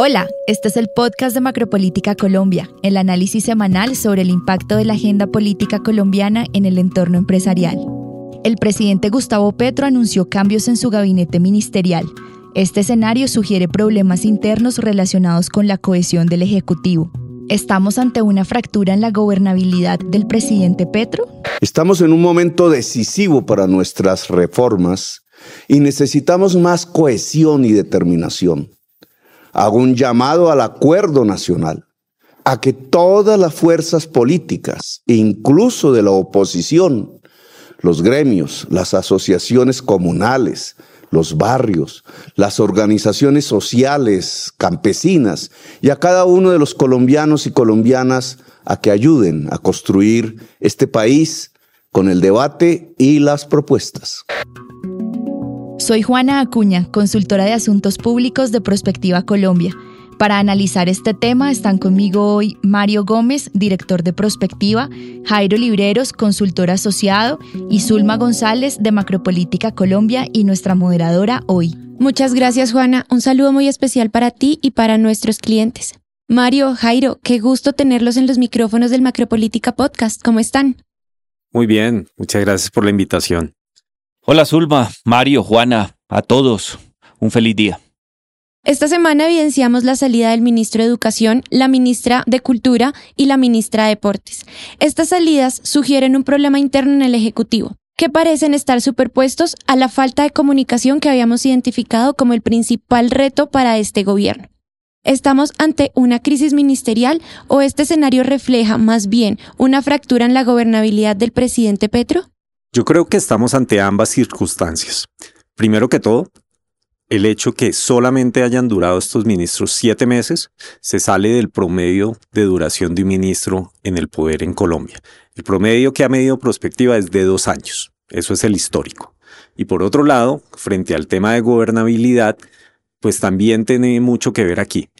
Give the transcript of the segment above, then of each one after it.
Hola, este es el podcast de Macropolítica Colombia, el análisis semanal sobre el impacto de la agenda política colombiana en el entorno empresarial. El presidente Gustavo Petro anunció cambios en su gabinete ministerial. Este escenario sugiere problemas internos relacionados con la cohesión del Ejecutivo. ¿Estamos ante una fractura en la gobernabilidad del presidente Petro? Estamos en un momento decisivo para nuestras reformas y necesitamos más cohesión y determinación hago un llamado al acuerdo nacional, a que todas las fuerzas políticas, incluso de la oposición, los gremios, las asociaciones comunales, los barrios, las organizaciones sociales, campesinas y a cada uno de los colombianos y colombianas a que ayuden a construir este país con el debate y las propuestas. Soy Juana Acuña, consultora de asuntos públicos de Prospectiva Colombia. Para analizar este tema están conmigo hoy Mario Gómez, director de Prospectiva, Jairo Libreros, consultor asociado, y Zulma González de Macropolítica Colombia y nuestra moderadora hoy. Muchas gracias Juana, un saludo muy especial para ti y para nuestros clientes. Mario, Jairo, qué gusto tenerlos en los micrófonos del Macropolítica Podcast. ¿Cómo están? Muy bien, muchas gracias por la invitación. Hola Zulma, Mario, Juana, a todos. Un feliz día. Esta semana evidenciamos la salida del ministro de Educación, la ministra de Cultura y la ministra de Deportes. Estas salidas sugieren un problema interno en el Ejecutivo, que parecen estar superpuestos a la falta de comunicación que habíamos identificado como el principal reto para este gobierno. ¿Estamos ante una crisis ministerial o este escenario refleja más bien una fractura en la gobernabilidad del presidente Petro? Yo creo que estamos ante ambas circunstancias. Primero que todo, el hecho que solamente hayan durado estos ministros siete meses se sale del promedio de duración de un ministro en el poder en Colombia. El promedio que ha medido prospectiva es de dos años. Eso es el histórico. Y por otro lado, frente al tema de gobernabilidad, pues también tiene mucho que ver aquí.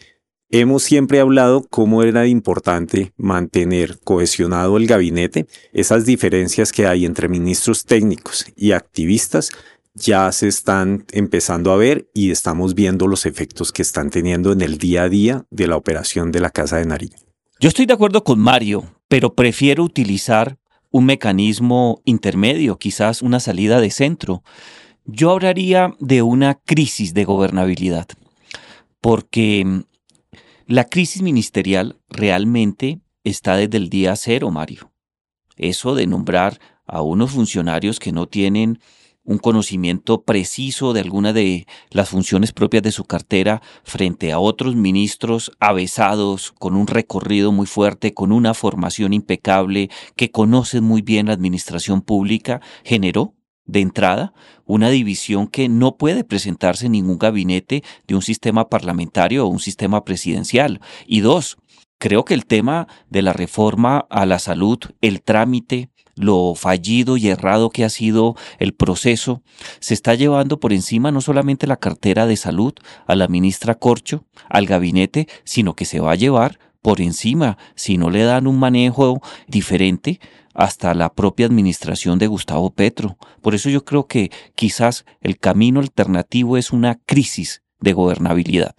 Hemos siempre hablado cómo era importante mantener cohesionado el gabinete. Esas diferencias que hay entre ministros técnicos y activistas ya se están empezando a ver y estamos viendo los efectos que están teniendo en el día a día de la operación de la Casa de Nariño. Yo estoy de acuerdo con Mario, pero prefiero utilizar un mecanismo intermedio, quizás una salida de centro. Yo hablaría de una crisis de gobernabilidad, porque la crisis ministerial realmente está desde el día cero, Mario. Eso de nombrar a unos funcionarios que no tienen un conocimiento preciso de alguna de las funciones propias de su cartera frente a otros ministros avesados, con un recorrido muy fuerte, con una formación impecable, que conocen muy bien la administración pública, generó de entrada, una división que no puede presentarse en ningún gabinete de un sistema parlamentario o un sistema presidencial. Y dos, creo que el tema de la reforma a la salud, el trámite, lo fallido y errado que ha sido el proceso, se está llevando por encima no solamente la cartera de salud a la ministra Corcho, al gabinete, sino que se va a llevar por encima, si no le dan un manejo diferente, hasta la propia administración de Gustavo Petro. Por eso yo creo que quizás el camino alternativo es una crisis de gobernabilidad.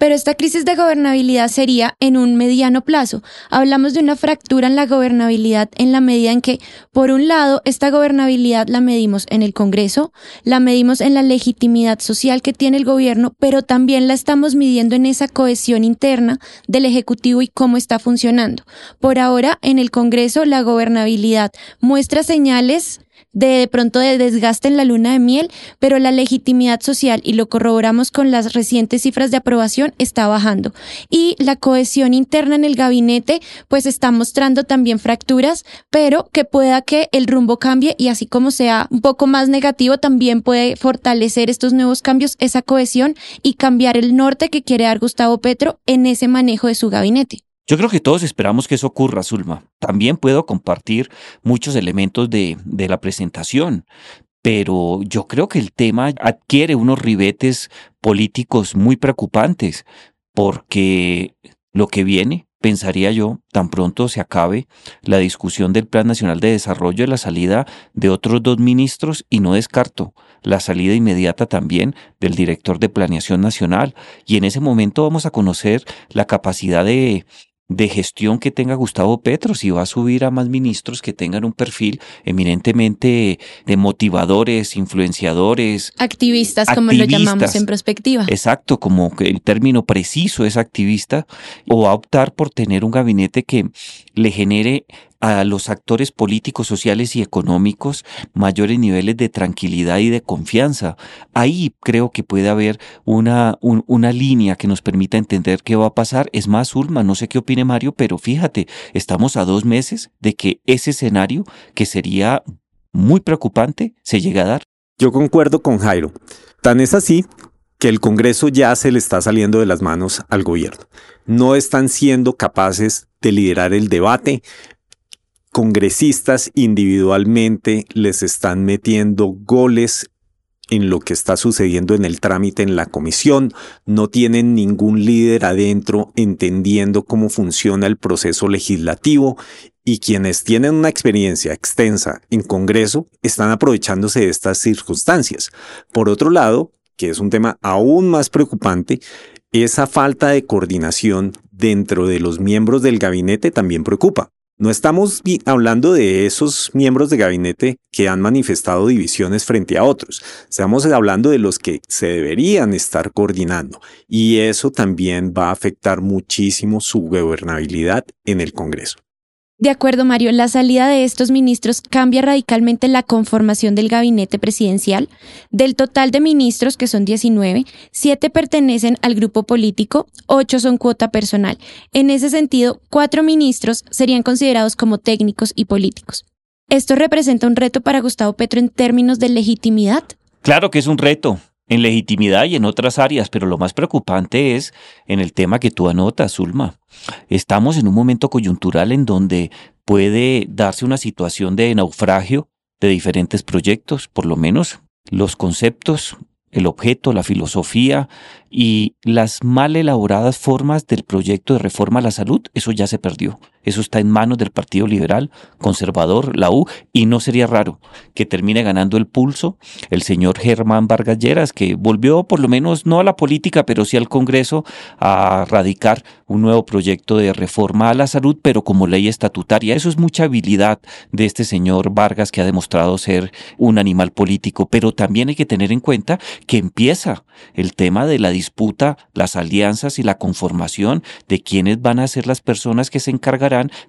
Pero esta crisis de gobernabilidad sería en un mediano plazo. Hablamos de una fractura en la gobernabilidad en la medida en que, por un lado, esta gobernabilidad la medimos en el Congreso, la medimos en la legitimidad social que tiene el gobierno, pero también la estamos midiendo en esa cohesión interna del Ejecutivo y cómo está funcionando. Por ahora, en el Congreso, la gobernabilidad muestra señales de, pronto de desgaste en la luna de miel, pero la legitimidad social, y lo corroboramos con las recientes cifras de aprobación, está bajando. Y la cohesión interna en el gabinete, pues está mostrando también fracturas, pero que pueda que el rumbo cambie y así como sea un poco más negativo, también puede fortalecer estos nuevos cambios, esa cohesión y cambiar el norte que quiere dar Gustavo Petro en ese manejo de su gabinete. Yo creo que todos esperamos que eso ocurra, Zulma. También puedo compartir muchos elementos de, de la presentación, pero yo creo que el tema adquiere unos ribetes políticos muy preocupantes, porque lo que viene pensaría yo, tan pronto se acabe la discusión del Plan Nacional de Desarrollo, la salida de otros dos ministros y no descarto la salida inmediata también del director de Planeación Nacional. Y en ese momento vamos a conocer la capacidad de de gestión que tenga Gustavo Petro, si va a subir a más ministros que tengan un perfil eminentemente de motivadores, influenciadores. Activistas, como lo llamamos en perspectiva. Exacto, como que el término preciso es activista, o a optar por tener un gabinete que le genere a los actores políticos, sociales y económicos mayores niveles de tranquilidad y de confianza. Ahí creo que puede haber una, una línea que nos permita entender qué va a pasar. Es más, Ulma, no sé qué opine Mario, pero fíjate, estamos a dos meses de que ese escenario, que sería muy preocupante, se llegue a dar. Yo concuerdo con Jairo. Tan es así que el Congreso ya se le está saliendo de las manos al gobierno. No están siendo capaces de liderar el debate, congresistas individualmente les están metiendo goles en lo que está sucediendo en el trámite en la comisión, no tienen ningún líder adentro entendiendo cómo funciona el proceso legislativo y quienes tienen una experiencia extensa en Congreso están aprovechándose de estas circunstancias. Por otro lado, que es un tema aún más preocupante, esa falta de coordinación dentro de los miembros del gabinete también preocupa. No estamos hablando de esos miembros de gabinete que han manifestado divisiones frente a otros. Estamos hablando de los que se deberían estar coordinando. Y eso también va a afectar muchísimo su gobernabilidad en el Congreso. De acuerdo, Mario, la salida de estos ministros cambia radicalmente la conformación del gabinete presidencial. Del total de ministros, que son 19, 7 pertenecen al grupo político, 8 son cuota personal. En ese sentido, 4 ministros serían considerados como técnicos y políticos. ¿Esto representa un reto para Gustavo Petro en términos de legitimidad? Claro que es un reto en legitimidad y en otras áreas, pero lo más preocupante es en el tema que tú anotas, Zulma. Estamos en un momento coyuntural en donde puede darse una situación de naufragio de diferentes proyectos, por lo menos los conceptos, el objeto, la filosofía y las mal elaboradas formas del proyecto de reforma a la salud, eso ya se perdió. Eso está en manos del Partido Liberal, conservador, la U, y no sería raro que termine ganando el pulso el señor Germán Vargas Lleras, que volvió por lo menos no a la política, pero sí al Congreso a radicar un nuevo proyecto de reforma a la salud, pero como ley estatutaria. Eso es mucha habilidad de este señor Vargas que ha demostrado ser un animal político, pero también hay que tener en cuenta que empieza el tema de la disputa, las alianzas y la conformación de quiénes van a ser las personas que se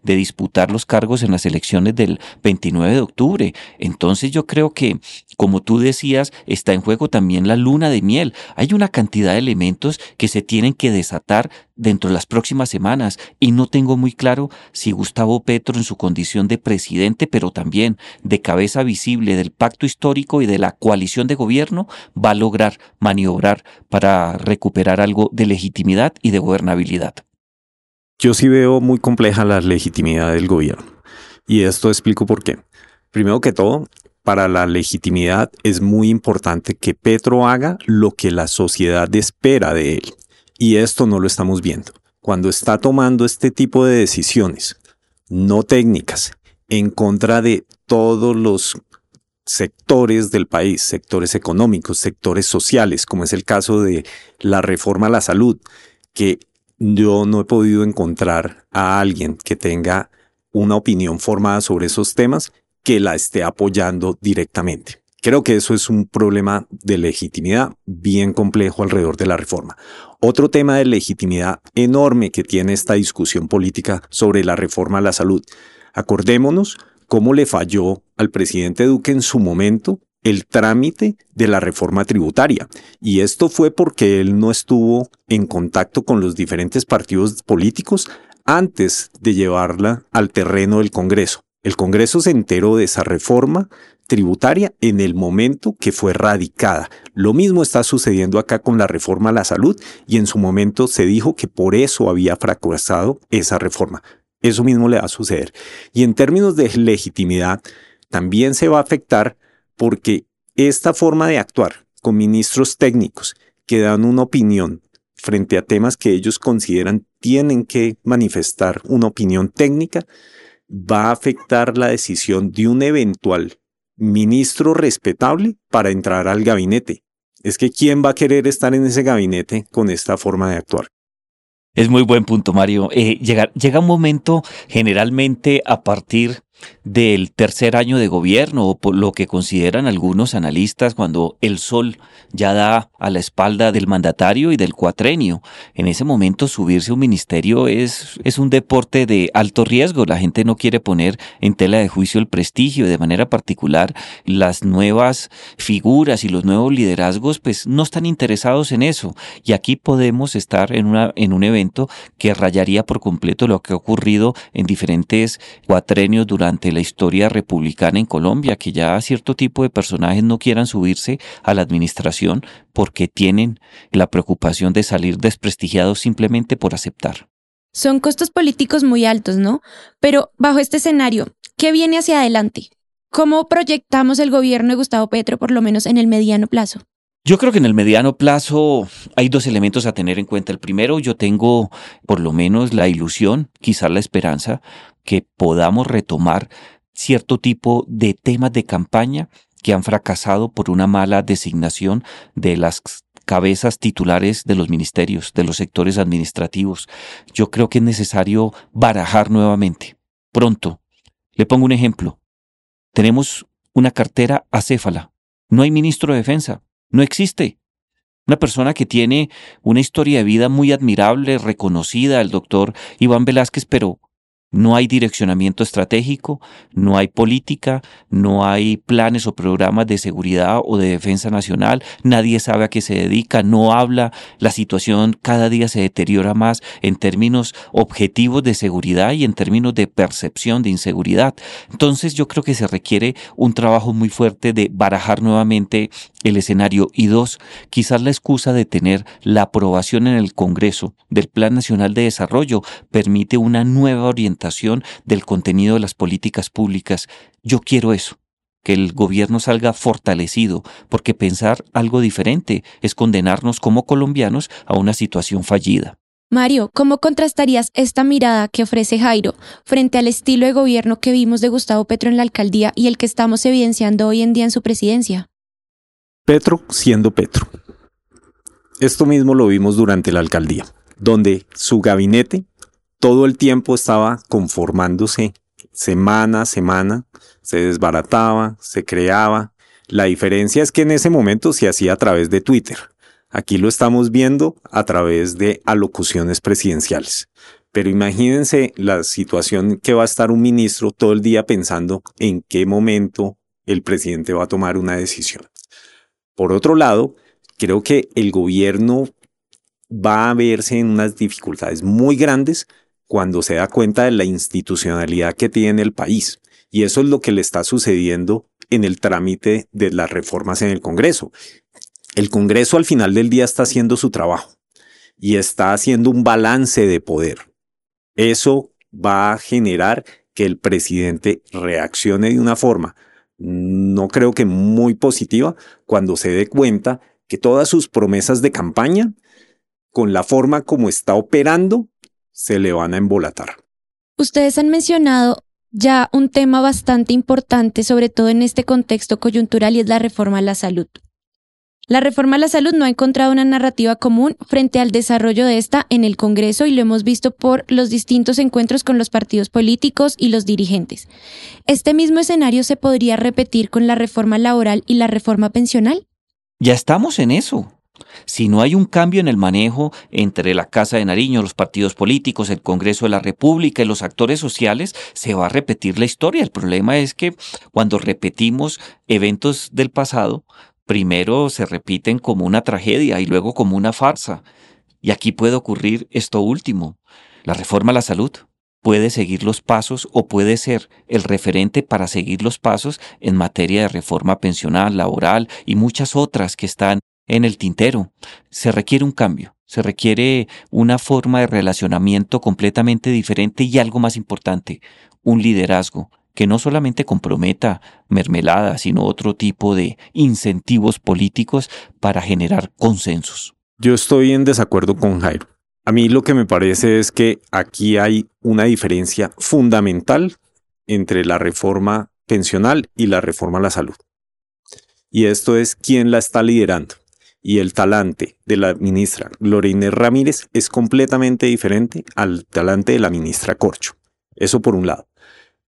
de disputar los cargos en las elecciones del 29 de octubre. Entonces yo creo que, como tú decías, está en juego también la luna de miel. Hay una cantidad de elementos que se tienen que desatar dentro de las próximas semanas y no tengo muy claro si Gustavo Petro en su condición de presidente, pero también de cabeza visible del pacto histórico y de la coalición de gobierno, va a lograr maniobrar para recuperar algo de legitimidad y de gobernabilidad. Yo sí veo muy compleja la legitimidad del gobierno y esto explico por qué. Primero que todo, para la legitimidad es muy importante que Petro haga lo que la sociedad espera de él. Y esto no lo estamos viendo. Cuando está tomando este tipo de decisiones no técnicas en contra de todos los sectores del país, sectores económicos, sectores sociales, como es el caso de la reforma a la salud, que yo no he podido encontrar a alguien que tenga una opinión formada sobre esos temas que la esté apoyando directamente. Creo que eso es un problema de legitimidad bien complejo alrededor de la reforma. Otro tema de legitimidad enorme que tiene esta discusión política sobre la reforma a la salud. Acordémonos cómo le falló al presidente Duque en su momento el trámite de la reforma tributaria. Y esto fue porque él no estuvo en contacto con los diferentes partidos políticos antes de llevarla al terreno del Congreso. El Congreso se enteró de esa reforma, tributaria en el momento que fue radicada. Lo mismo está sucediendo acá con la reforma a la salud y en su momento se dijo que por eso había fracasado esa reforma. Eso mismo le va a suceder. Y en términos de legitimidad, también se va a afectar porque esta forma de actuar con ministros técnicos que dan una opinión frente a temas que ellos consideran tienen que manifestar una opinión técnica, va a afectar la decisión de un eventual ministro respetable para entrar al gabinete. Es que ¿quién va a querer estar en ese gabinete con esta forma de actuar? Es muy buen punto, Mario. Eh, llega, llega un momento, generalmente a partir del tercer año de gobierno o por lo que consideran algunos analistas cuando el sol ya da a la espalda del mandatario y del cuatrenio. En ese momento subirse a un ministerio es, es un deporte de alto riesgo. La gente no quiere poner en tela de juicio el prestigio. De manera particular, las nuevas figuras y los nuevos liderazgos pues no están interesados en eso. Y aquí podemos estar en, una, en un evento que rayaría por completo lo que ha ocurrido en diferentes cuatrenios durante la historia republicana en Colombia, que ya cierto tipo de personajes no quieran subirse a la administración porque tienen la preocupación de salir desprestigiados simplemente por aceptar. Son costos políticos muy altos, ¿no? Pero bajo este escenario, ¿qué viene hacia adelante? ¿Cómo proyectamos el gobierno de Gustavo Petro, por lo menos en el mediano plazo? Yo creo que en el mediano plazo hay dos elementos a tener en cuenta. El primero, yo tengo por lo menos la ilusión, quizás la esperanza, que podamos retomar cierto tipo de temas de campaña que han fracasado por una mala designación de las cabezas titulares de los ministerios, de los sectores administrativos. Yo creo que es necesario barajar nuevamente. Pronto. Le pongo un ejemplo. Tenemos una cartera acéfala. No hay ministro de defensa. No existe. Una persona que tiene una historia de vida muy admirable, reconocida, el doctor Iván Velázquez, pero no hay direccionamiento estratégico, no hay política, no hay planes o programas de seguridad o de defensa nacional, nadie sabe a qué se dedica, no habla, la situación cada día se deteriora más en términos objetivos de seguridad y en términos de percepción de inseguridad. Entonces yo creo que se requiere un trabajo muy fuerte de barajar nuevamente el escenario y dos, quizás la excusa de tener la aprobación en el Congreso del Plan Nacional de Desarrollo permite una nueva orientación del contenido de las políticas públicas. Yo quiero eso que el gobierno salga fortalecido, porque pensar algo diferente es condenarnos como colombianos a una situación fallida. Mario, ¿cómo contrastarías esta mirada que ofrece Jairo frente al estilo de gobierno que vimos de Gustavo Petro en la alcaldía y el que estamos evidenciando hoy en día en su presidencia? Petro siendo Petro. Esto mismo lo vimos durante la alcaldía, donde su gabinete todo el tiempo estaba conformándose semana a semana, se desbarataba, se creaba. La diferencia es que en ese momento se hacía a través de Twitter. Aquí lo estamos viendo a través de alocuciones presidenciales. Pero imagínense la situación que va a estar un ministro todo el día pensando en qué momento el presidente va a tomar una decisión. Por otro lado, creo que el gobierno va a verse en unas dificultades muy grandes cuando se da cuenta de la institucionalidad que tiene el país. Y eso es lo que le está sucediendo en el trámite de las reformas en el Congreso. El Congreso al final del día está haciendo su trabajo y está haciendo un balance de poder. Eso va a generar que el presidente reaccione de una forma no creo que muy positiva cuando se dé cuenta que todas sus promesas de campaña, con la forma como está operando, se le van a embolatar. Ustedes han mencionado ya un tema bastante importante, sobre todo en este contexto coyuntural, y es la reforma a la salud. La reforma a la salud no ha encontrado una narrativa común frente al desarrollo de esta en el Congreso y lo hemos visto por los distintos encuentros con los partidos políticos y los dirigentes. ¿Este mismo escenario se podría repetir con la reforma laboral y la reforma pensional? Ya estamos en eso. Si no hay un cambio en el manejo entre la Casa de Nariño, los partidos políticos, el Congreso de la República y los actores sociales, se va a repetir la historia. El problema es que cuando repetimos eventos del pasado, primero se repiten como una tragedia y luego como una farsa. Y aquí puede ocurrir esto último. La reforma a la salud puede seguir los pasos o puede ser el referente para seguir los pasos en materia de reforma pensional, laboral y muchas otras que están en el tintero. Se requiere un cambio, se requiere una forma de relacionamiento completamente diferente y algo más importante, un liderazgo, que no solamente comprometa mermelada, sino otro tipo de incentivos políticos para generar consensos. Yo estoy en desacuerdo con Jairo. A mí lo que me parece es que aquí hay una diferencia fundamental entre la reforma pensional y la reforma a la salud. Y esto es quién la está liderando. Y el talante de la ministra Lorena Ramírez es completamente diferente al talante de la ministra Corcho. Eso por un lado.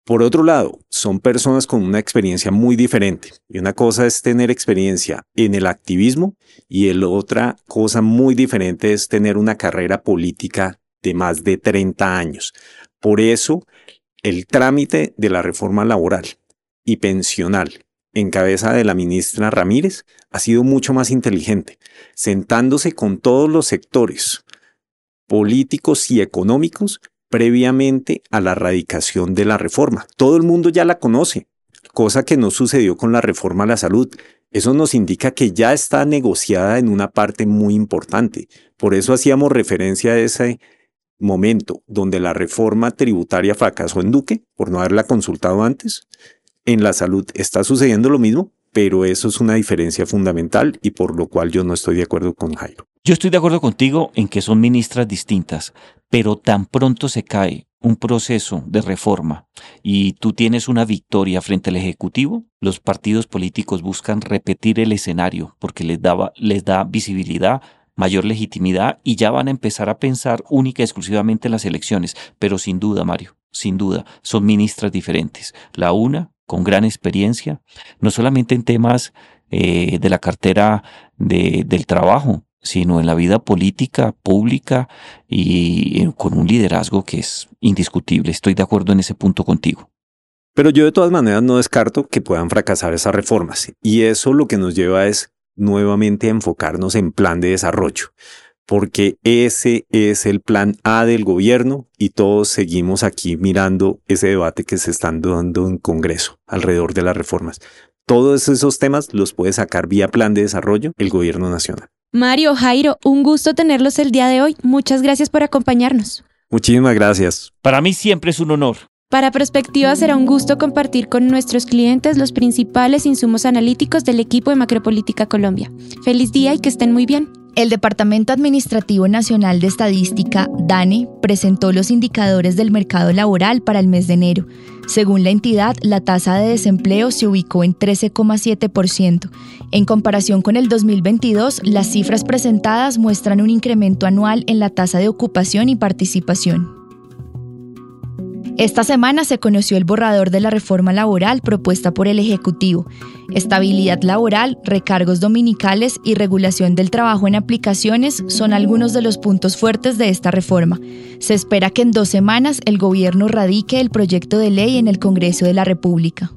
Por otro lado, son personas con una experiencia muy diferente. Y una cosa es tener experiencia en el activismo y el otra cosa muy diferente es tener una carrera política de más de 30 años. Por eso, el trámite de la reforma laboral y pensional en cabeza de la ministra Ramírez ha sido mucho más inteligente, sentándose con todos los sectores políticos y económicos previamente a la radicación de la reforma. Todo el mundo ya la conoce, cosa que no sucedió con la reforma a la salud. Eso nos indica que ya está negociada en una parte muy importante. Por eso hacíamos referencia a ese momento donde la reforma tributaria fracasó en Duque, por no haberla consultado antes. En la salud está sucediendo lo mismo, pero eso es una diferencia fundamental y por lo cual yo no estoy de acuerdo con Jairo. Yo estoy de acuerdo contigo en que son ministras distintas, pero tan pronto se cae un proceso de reforma y tú tienes una victoria frente al Ejecutivo, los partidos políticos buscan repetir el escenario porque les, daba, les da visibilidad, mayor legitimidad y ya van a empezar a pensar única y exclusivamente en las elecciones. Pero sin duda, Mario, sin duda, son ministras diferentes. La una con gran experiencia, no solamente en temas eh, de la cartera de, del trabajo, sino en la vida política, pública y eh, con un liderazgo que es indiscutible. Estoy de acuerdo en ese punto contigo. Pero yo de todas maneras no descarto que puedan fracasar esas reformas y eso lo que nos lleva es nuevamente a enfocarnos en plan de desarrollo, porque ese es el plan A del gobierno y todos seguimos aquí mirando ese debate que se están dando en Congreso alrededor de las reformas. Todos esos temas los puede sacar vía plan de desarrollo el gobierno nacional. Mario, Jairo, un gusto tenerlos el día de hoy. Muchas gracias por acompañarnos. Muchísimas gracias. Para mí siempre es un honor. Para Prospectiva será un gusto compartir con nuestros clientes los principales insumos analíticos del equipo de Macropolítica Colombia. Feliz día y que estén muy bien. El Departamento Administrativo Nacional de Estadística, DANE, presentó los indicadores del mercado laboral para el mes de enero. Según la entidad, la tasa de desempleo se ubicó en 13,7%. En comparación con el 2022, las cifras presentadas muestran un incremento anual en la tasa de ocupación y participación. Esta semana se conoció el borrador de la reforma laboral propuesta por el Ejecutivo. Estabilidad laboral, recargos dominicales y regulación del trabajo en aplicaciones son algunos de los puntos fuertes de esta reforma. Se espera que en dos semanas el gobierno radique el proyecto de ley en el Congreso de la República.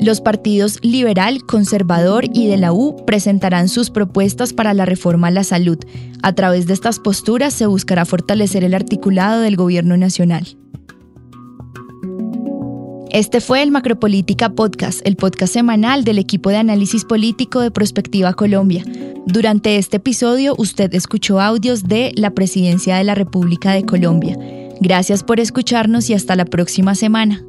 Los partidos liberal, conservador y de la U presentarán sus propuestas para la reforma a la salud. A través de estas posturas se buscará fortalecer el articulado del gobierno nacional. Este fue el Macropolítica Podcast, el podcast semanal del equipo de análisis político de Prospectiva Colombia. Durante este episodio usted escuchó audios de la Presidencia de la República de Colombia. Gracias por escucharnos y hasta la próxima semana.